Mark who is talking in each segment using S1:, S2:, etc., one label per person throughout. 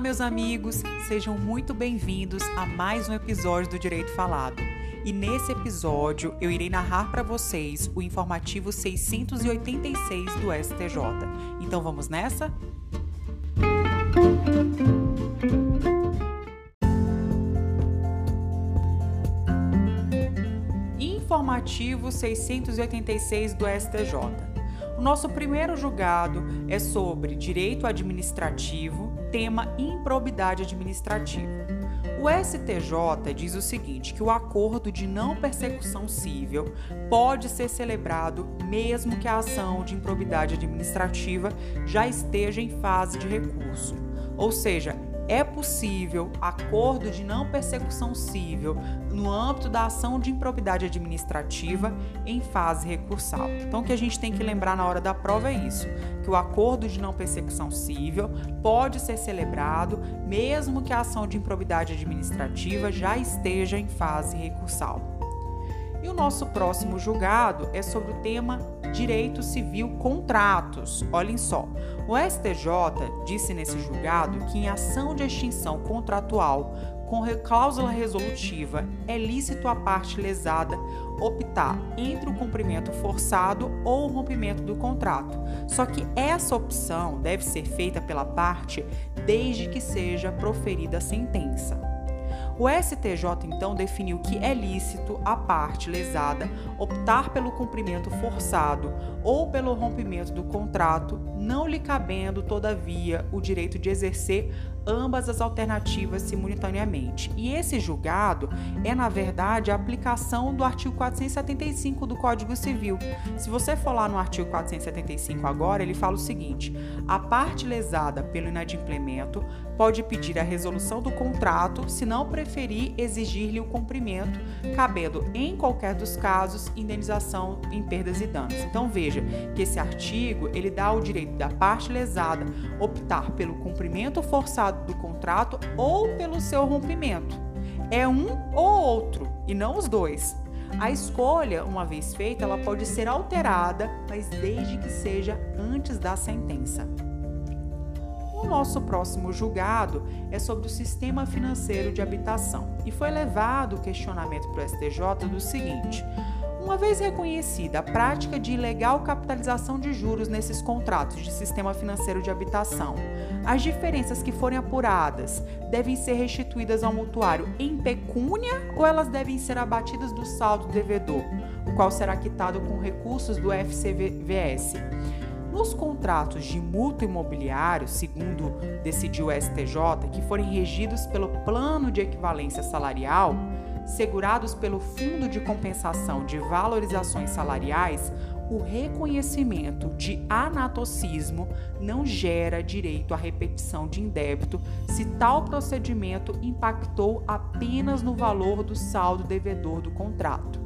S1: Olá, meus amigos, sejam muito bem-vindos a mais um episódio do Direito Falado. E nesse episódio eu irei narrar para vocês o informativo 686 do STJ. Então vamos nessa? Informativo 686 do STJ. O nosso primeiro julgado é sobre direito administrativo, tema improbidade administrativa. O STJ diz o seguinte: que o acordo de não persecução civil pode ser celebrado mesmo que a ação de improbidade administrativa já esteja em fase de recurso. Ou seja, é possível acordo de não persecução civil no âmbito da ação de improbidade administrativa em fase recursal. Então, o que a gente tem que lembrar na hora da prova é isso: que o acordo de não persecução civil pode ser celebrado mesmo que a ação de improbidade administrativa já esteja em fase recursal. E o nosso próximo julgado é sobre o tema Direito Civil Contratos. Olhem só. O STJ disse nesse julgado que em ação de extinção contratual com cláusula resolutiva é lícito a parte lesada optar entre o cumprimento forçado ou o rompimento do contrato. Só que essa opção deve ser feita pela parte desde que seja proferida a sentença. O STJ então definiu que é lícito a parte lesada optar pelo cumprimento forçado ou pelo rompimento do contrato, não lhe cabendo, todavia, o direito de exercer ambas as alternativas simultaneamente. E esse julgado é, na verdade, a aplicação do artigo 475 do Código Civil. Se você for lá no artigo 475 agora, ele fala o seguinte: a parte lesada pelo inadimplemento pode pedir a resolução do contrato se não preferir exigir-lhe o cumprimento, cabendo, em qualquer dos casos, indenização em perdas e danos. Então veja que esse artigo ele dá o direito da parte lesada optar pelo cumprimento forçado do contrato ou pelo seu rompimento. É um ou outro e não os dois. A escolha, uma vez feita, ela pode ser alterada, mas desde que seja antes da sentença. O nosso próximo julgado é sobre o sistema financeiro de habitação e foi levado o questionamento para o STJ do seguinte: uma vez reconhecida a prática de ilegal capitalização de juros nesses contratos de sistema financeiro de habitação, as diferenças que forem apuradas devem ser restituídas ao mutuário em pecúnia ou elas devem ser abatidas do saldo devedor, o qual será quitado com recursos do FCVS. Nos contratos de mútuo imobiliário, segundo decidiu o STJ, que forem regidos pelo plano de equivalência salarial, segurados pelo Fundo de Compensação de Valorizações Salariais, o reconhecimento de anatocismo não gera direito à repetição de indébito se tal procedimento impactou apenas no valor do saldo devedor do contrato.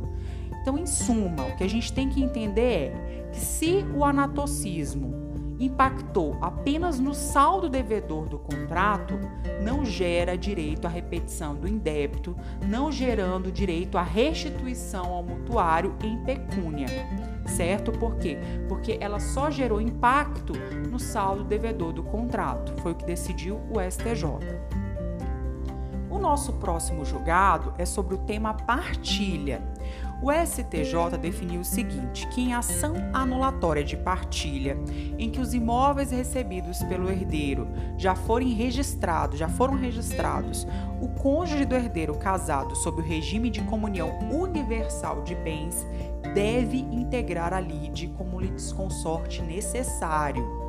S1: Então, em suma, o que a gente tem que entender é que se o anatocismo impactou apenas no saldo devedor do contrato, não gera direito à repetição do indébito, não gerando direito à restituição ao mutuário em pecúnia. Certo? Por quê? Porque ela só gerou impacto no saldo devedor do contrato. Foi o que decidiu o STJ. O nosso próximo julgado é sobre o tema partilha. O STJ definiu o seguinte: que em ação anulatória de partilha, em que os imóveis recebidos pelo herdeiro já forem registrados, já foram registrados, o cônjuge do herdeiro casado sob o regime de comunhão universal de bens deve integrar a lide como litisconsorte necessário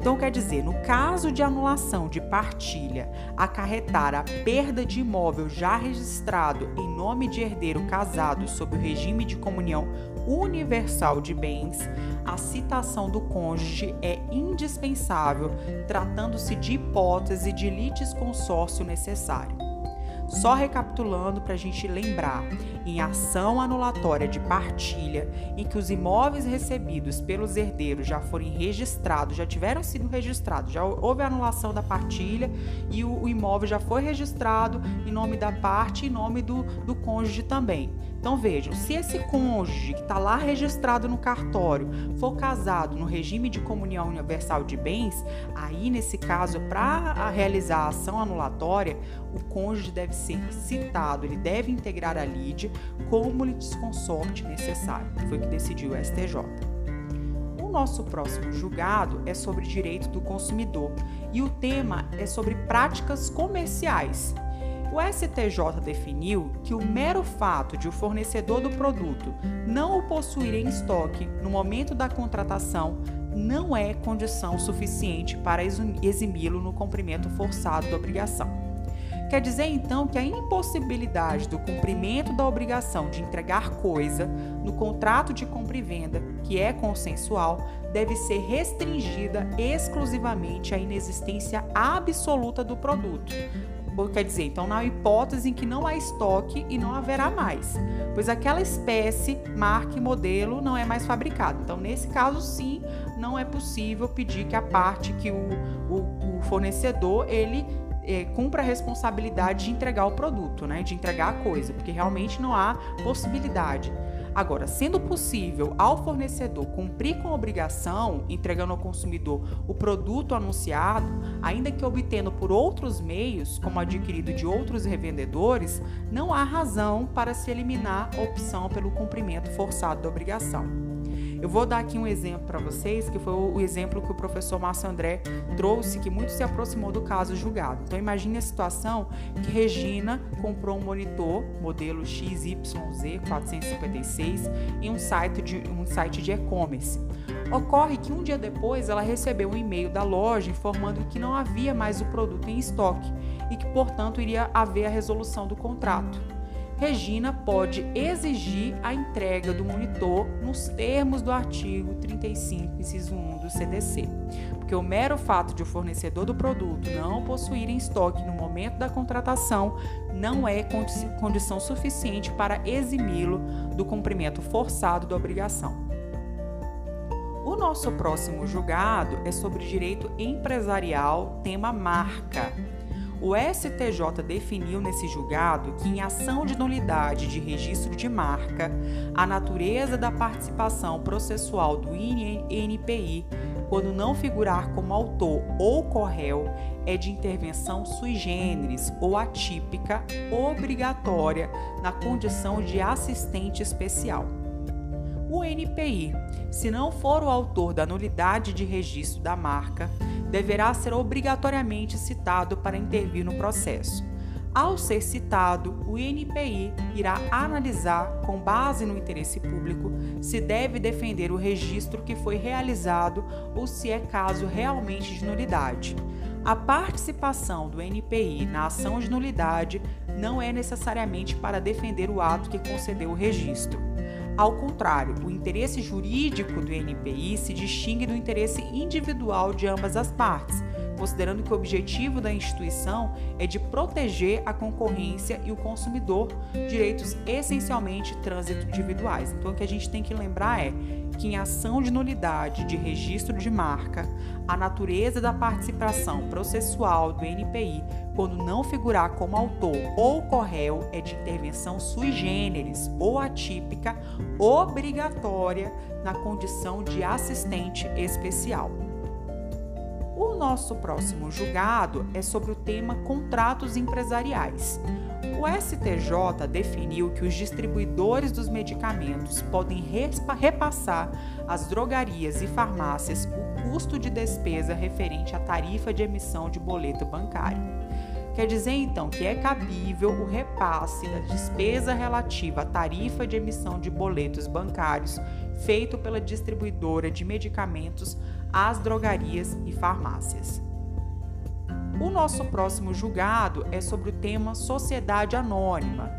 S1: então, quer dizer, no caso de anulação de partilha acarretar a perda de imóvel já registrado em nome de herdeiro casado sob o regime de comunhão universal de bens, a citação do cônjuge é indispensável, tratando-se de hipótese de litisconsórcio necessário. Só recapitulando para a gente lembrar, em ação anulatória de partilha, em que os imóveis recebidos pelos herdeiros já forem registrados, já tiveram sido registrados, já houve anulação da partilha e o, o imóvel já foi registrado em nome da parte e em nome do, do cônjuge também. Então vejam, se esse cônjuge que está lá registrado no cartório for casado no regime de comunhão universal de bens, aí nesse caso, para realizar a ação anulatória, o cônjuge deve ser citado, ele deve integrar a lide como litisconsorte necessário. Foi o que decidiu o STJ. O nosso próximo julgado é sobre direito do consumidor e o tema é sobre práticas comerciais. O STJ definiu que o mero fato de o fornecedor do produto não o possuir em estoque no momento da contratação não é condição suficiente para eximi-lo no cumprimento forçado da obrigação. Quer dizer então que a impossibilidade do cumprimento da obrigação de entregar coisa no contrato de compra e venda, que é consensual, deve ser restringida exclusivamente à inexistência absoluta do produto, Quer dizer, então na hipótese em que não há estoque e não haverá mais, pois aquela espécie, marca e modelo não é mais fabricado. Então, nesse caso, sim, não é possível pedir que a parte que o, o, o fornecedor ele é, cumpra a responsabilidade de entregar o produto, né, de entregar a coisa, porque realmente não há possibilidade. Agora, sendo possível ao fornecedor cumprir com a obrigação, entregando ao consumidor o produto anunciado, ainda que obtendo por outros meios, como adquirido de outros revendedores, não há razão para se eliminar a opção pelo cumprimento forçado da obrigação. Eu vou dar aqui um exemplo para vocês, que foi o exemplo que o professor Márcio André trouxe, que muito se aproximou do caso julgado. Então imagine a situação que Regina comprou um monitor modelo XYZ456 em um site de um site de e-commerce. Ocorre que um dia depois ela recebeu um e-mail da loja informando que não havia mais o produto em estoque e que, portanto, iria haver a resolução do contrato. Regina pode exigir a entrega do monitor nos termos do artigo 35, inciso 1 do CDC, porque o mero fato de o fornecedor do produto não possuir em estoque no momento da contratação não é condição suficiente para eximi-lo do cumprimento forçado da obrigação. O nosso próximo julgado é sobre direito empresarial, tema marca. O STJ definiu nesse julgado que, em ação de nulidade de registro de marca, a natureza da participação processual do INPI, quando não figurar como autor ou corréu, é de intervenção sui generis ou atípica, obrigatória, na condição de assistente especial. O NPI, se não for o autor da nulidade de registro da marca, deverá ser obrigatoriamente citado para intervir no processo. Ao ser citado, o INPI irá analisar, com base no interesse público, se deve defender o registro que foi realizado ou se é caso realmente de nulidade. A participação do NPI na ação de nulidade não é necessariamente para defender o ato que concedeu o registro. Ao contrário, o interesse jurídico do NPI se distingue do interesse individual de ambas as partes, considerando que o objetivo da instituição é de proteger a concorrência e o consumidor, direitos essencialmente trânsito individuais. Então, o que a gente tem que lembrar é que, em ação de nulidade de registro de marca, a natureza da participação processual do NPI, quando não figurar como autor ou corréu, é de intervenção sui generis ou atípica, obrigatória na condição de assistente especial. O nosso próximo julgado é sobre o tema contratos empresariais. O STJ definiu que os distribuidores dos medicamentos podem repassar às drogarias e farmácias o custo de despesa referente à tarifa de emissão de boleto bancário. Quer dizer então que é cabível o repasse da despesa relativa à tarifa de emissão de boletos bancários feito pela distribuidora de medicamentos às drogarias e farmácias. O nosso próximo julgado é sobre o tema sociedade anônima.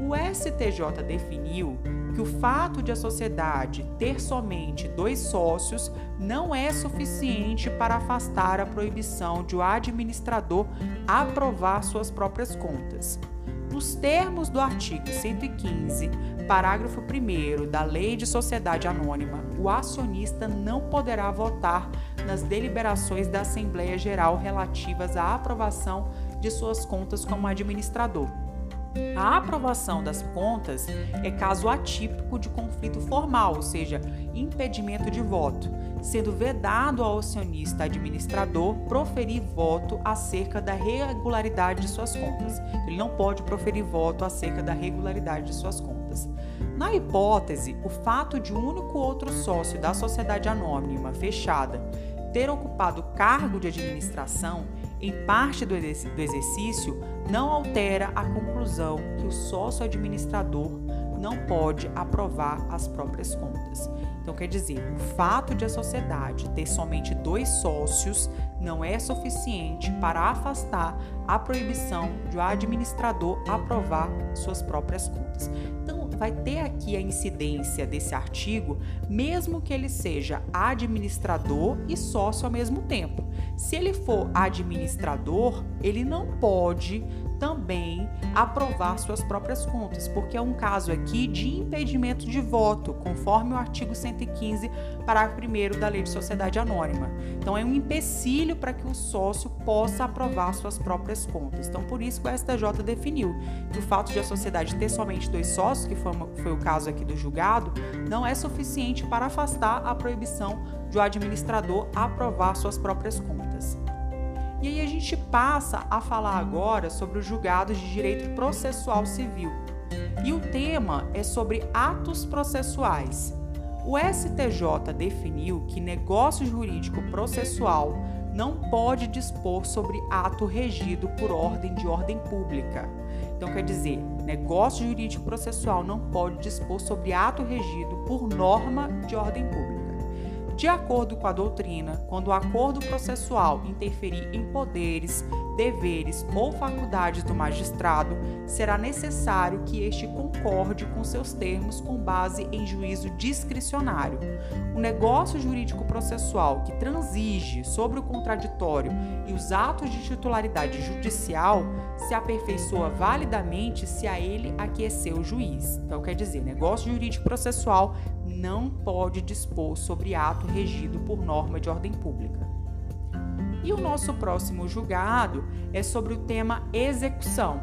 S1: O STJ definiu que o fato de a sociedade ter somente dois sócios não é suficiente para afastar a proibição de o administrador aprovar suas próprias contas. Nos termos do artigo 115, parágrafo 1 da Lei de Sociedade Anônima, o acionista não poderá votar nas deliberações da Assembleia Geral relativas à aprovação de suas contas como administrador. A aprovação das contas é caso atípico de conflito formal, ou seja, impedimento de voto, sendo vedado ao acionista administrador proferir voto acerca da regularidade de suas contas. Ele não pode proferir voto acerca da regularidade de suas contas. Na hipótese, o fato de um único outro sócio da sociedade anônima fechada ter ocupado cargo de administração em parte do exercício não altera a conclusão que o sócio administrador não pode aprovar as próprias contas. Então, quer dizer, o fato de a sociedade ter somente dois sócios não é suficiente para afastar a proibição de o administrador aprovar suas próprias contas. Então, vai ter aqui a incidência desse artigo, mesmo que ele seja administrador e sócio ao mesmo tempo. Se ele for administrador, ele não pode também aprovar suas próprias contas, porque é um caso aqui de impedimento de voto, conforme o artigo 115, parágrafo 1 da Lei de Sociedade Anônima. Então, é um empecilho para que o sócio possa aprovar suas próprias contas. Então, por isso que o STJ definiu que o fato de a sociedade ter somente dois sócios, que foi, foi o caso aqui do julgado, não é suficiente para afastar a proibição de o administrador aprovar suas próprias contas. E aí a gente passa a falar agora sobre os julgados de direito processual civil. E o tema é sobre atos processuais. O STJ definiu que negócio jurídico processual não pode dispor sobre ato regido por ordem de ordem pública. Então, quer dizer, negócio jurídico processual não pode dispor sobre ato regido por norma de ordem pública. De acordo com a doutrina, quando o acordo processual interferir em poderes, deveres ou faculdades do magistrado, será necessário que este concorde com seus termos com base em juízo discricionário. O negócio jurídico processual que transige sobre o contraditório e os atos de titularidade judicial se aperfeiçoa validamente se a ele aquecer o juiz. Então, quer dizer, negócio jurídico processual não pode dispor sobre ato regido por norma de ordem pública. E o nosso próximo julgado é sobre o tema execução.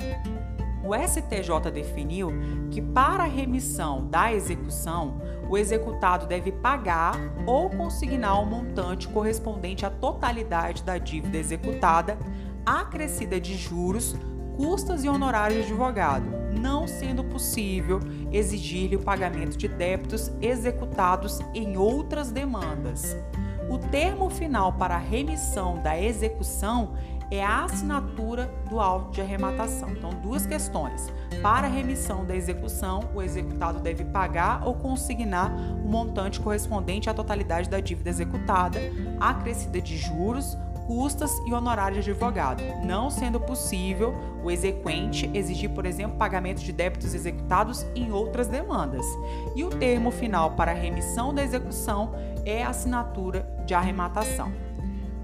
S1: O STJ definiu que para a remissão da execução, o executado deve pagar ou consignar o um montante correspondente à totalidade da dívida executada, acrescida de juros, custas e honorários de advogado não sendo possível exigir-lhe o pagamento de débitos executados em outras demandas. O termo final para a remissão da execução é a assinatura do auto de arrematação. Então, duas questões. Para a remissão da execução, o executado deve pagar ou consignar o montante correspondente à totalidade da dívida executada, acrescida de juros, custas e honorários de advogado, não sendo possível o exequente exigir, por exemplo, pagamento de débitos executados em outras demandas. E o termo final para remissão da execução é a assinatura de arrematação.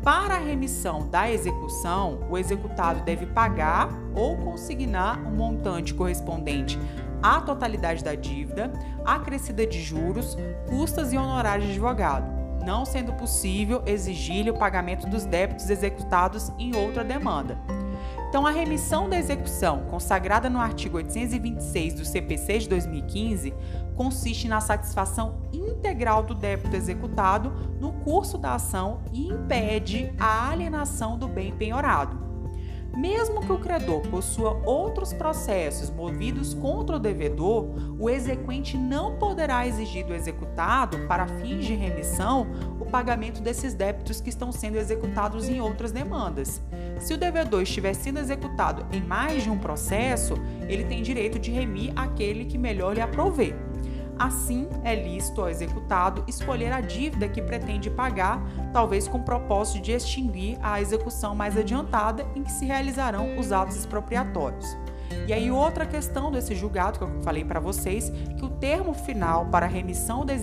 S1: Para a remissão da execução, o executado deve pagar ou consignar um montante correspondente à totalidade da dívida, acrescida de juros, custas e honorários de advogado não sendo possível exigir-lhe o pagamento dos débitos executados em outra demanda. Então, a remissão da execução, consagrada no artigo 826 do CPC de 2015, consiste na satisfação integral do débito executado no curso da ação e impede a alienação do bem penhorado. Mesmo que o credor possua outros processos movidos contra o devedor, o exequente não poderá exigir do executado, para fins de remissão, o pagamento desses débitos que estão sendo executados em outras demandas. Se o devedor estiver sendo executado em mais de um processo, ele tem direito de remir aquele que melhor lhe aprover. Assim, é lícito ao executado escolher a dívida que pretende pagar, talvez com o propósito de extinguir a execução mais adiantada em que se realizarão os atos expropriatórios. E aí, outra questão desse julgado que eu falei para vocês, que o termo final para a remissão da,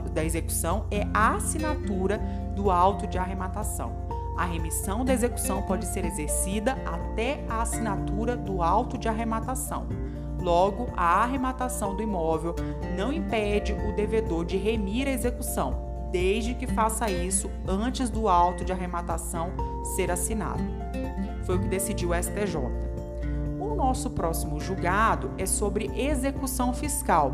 S1: da execução é a assinatura do auto de arrematação. A remissão da execução pode ser exercida até a assinatura do auto de arrematação. Logo, a arrematação do imóvel não impede o devedor de remir a execução, desde que faça isso antes do auto de arrematação ser assinado. Foi o que decidiu o STJ. O nosso próximo julgado é sobre execução fiscal.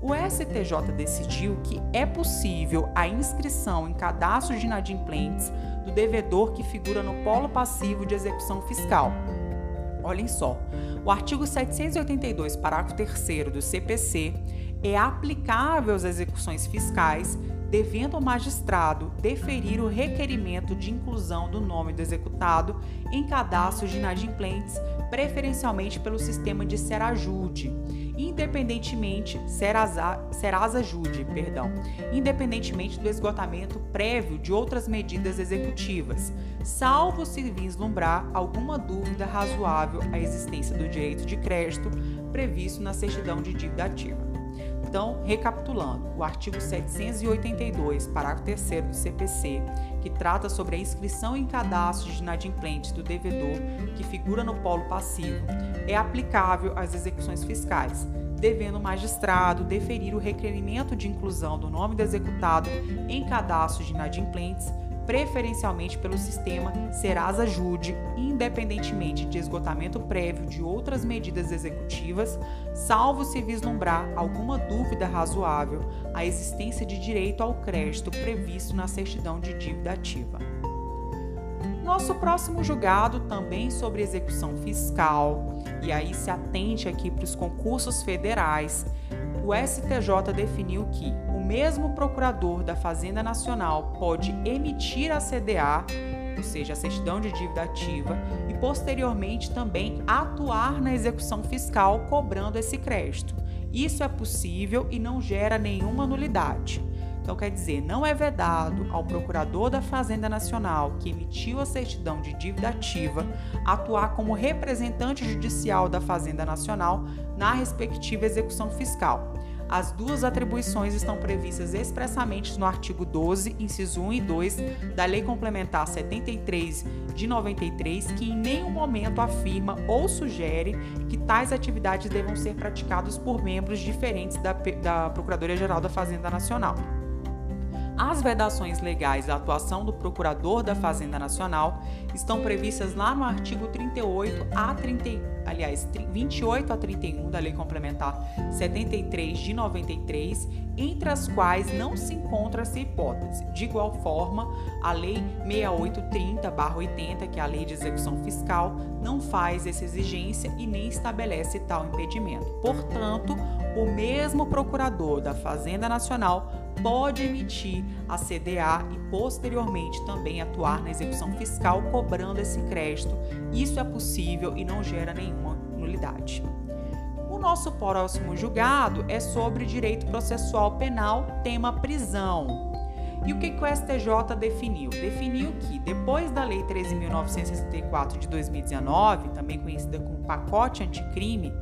S1: O STJ decidiu que é possível a inscrição em cadastro de inadimplentes do devedor que figura no polo passivo de execução fiscal. Olhem só, o artigo 782, parágrafo 3 do CPC é aplicável às execuções fiscais devendo o magistrado deferir o requerimento de inclusão do nome do executado em cadastros de inadimplentes, preferencialmente pelo sistema de Serajude, independentemente Serasa, Serasa Jude, perdão, independentemente do esgotamento prévio de outras medidas executivas, salvo se vislumbrar alguma dúvida razoável à existência do direito de crédito previsto na certidão de dívida ativa. Então, recapitulando, o artigo 782, parágrafo 3 do CPC, que trata sobre a inscrição em cadastro de inadimplentes do devedor que figura no polo passivo, é aplicável às execuções fiscais, devendo o magistrado deferir o requerimento de inclusão do nome do executado em cadastro de inadimplentes preferencialmente pelo sistema Serasa Jude, independentemente de esgotamento prévio de outras medidas executivas, salvo se vislumbrar alguma dúvida razoável à existência de direito ao crédito previsto na certidão de dívida ativa. Nosso próximo julgado também sobre execução fiscal, e aí se atente aqui para os concursos federais, o STJ definiu que mesmo procurador da Fazenda Nacional pode emitir a CDA, ou seja, a certidão de dívida ativa, e posteriormente também atuar na execução fiscal cobrando esse crédito. Isso é possível e não gera nenhuma nulidade. Então, quer dizer, não é vedado ao procurador da Fazenda Nacional que emitiu a certidão de dívida ativa atuar como representante judicial da Fazenda Nacional na respectiva execução fiscal. As duas atribuições estão previstas expressamente no artigo 12, inciso 1 e 2 da Lei Complementar 73 de 93, que em nenhum momento afirma ou sugere que tais atividades devam ser praticadas por membros diferentes da, da Procuradoria-Geral da Fazenda Nacional. As vedações legais à atuação do Procurador da Fazenda Nacional estão previstas lá no artigo 38 a 30, aliás, 28 a 31 da Lei Complementar 73 de 93, entre as quais não se encontra essa hipótese. De igual forma, a Lei 6830/80, que é a Lei de Execução Fiscal, não faz essa exigência e nem estabelece tal impedimento. Portanto, o mesmo procurador da Fazenda Nacional pode emitir a CDA e posteriormente também atuar na execução fiscal cobrando esse crédito. Isso é possível e não gera nenhuma nulidade. O nosso próximo julgado é sobre direito processual penal, tema prisão. E o que, que o STJ definiu? Definiu que, depois da Lei 13.964 de 2019, também conhecida como pacote anticrime,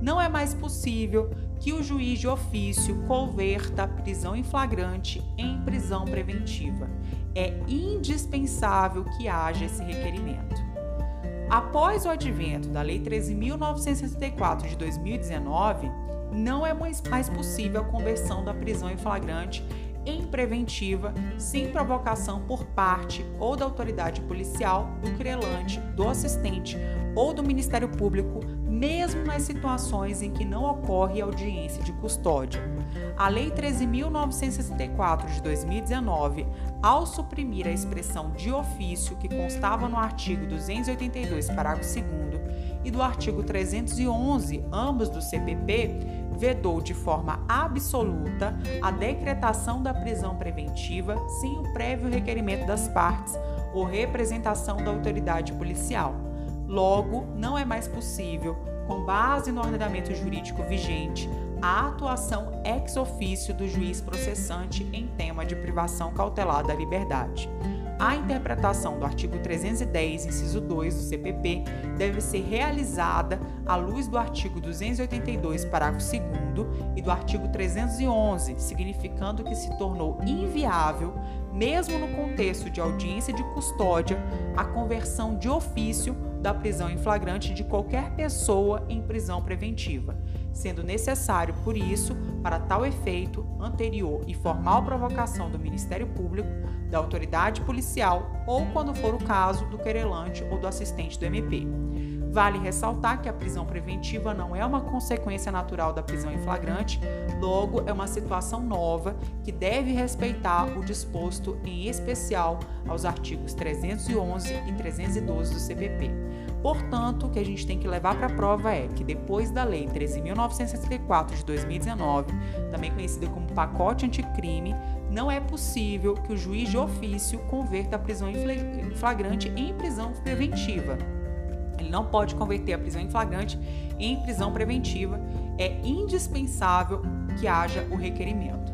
S1: não é mais possível que o juiz de ofício converta a prisão em flagrante em prisão preventiva. É indispensável que haja esse requerimento. Após o advento da Lei 13.964 de 2019, não é mais possível a conversão da prisão em flagrante em preventiva, sem provocação por parte ou da autoridade policial, do querelante, do assistente ou do Ministério Público, mesmo nas situações em que não ocorre audiência de custódia. A Lei 13.964 de 2019, ao suprimir a expressão de ofício que constava no artigo 282, parágrafo 2 e do artigo 311, ambos do CPP, vedou de forma absoluta a decretação da prisão preventiva sem o prévio requerimento das partes ou representação da autoridade policial. Logo, não é mais possível, com base no ordenamento jurídico vigente, a atuação ex ofício do juiz processante em tema de privação cautelar da liberdade. A interpretação do artigo 310, inciso 2 do CPP, deve ser realizada à luz do artigo 282, parágrafo 2 e do artigo 311, significando que se tornou inviável, mesmo no contexto de audiência de custódia, a conversão de ofício da prisão em flagrante de qualquer pessoa em prisão preventiva, sendo necessário, por isso, para tal efeito, anterior e formal provocação do Ministério Público da autoridade policial ou, quando for o caso, do querelante ou do assistente do MP. Vale ressaltar que a prisão preventiva não é uma consequência natural da prisão em flagrante, logo é uma situação nova que deve respeitar o disposto em especial aos artigos 311 e 312 do CPP. Portanto, o que a gente tem que levar para a prova é que depois da Lei 13.964 de 2019, também conhecida como pacote anticrime, não é possível que o juiz de ofício converta a prisão em flagrante em prisão preventiva. Ele não pode converter a prisão em flagrante em prisão preventiva. É indispensável que haja o requerimento.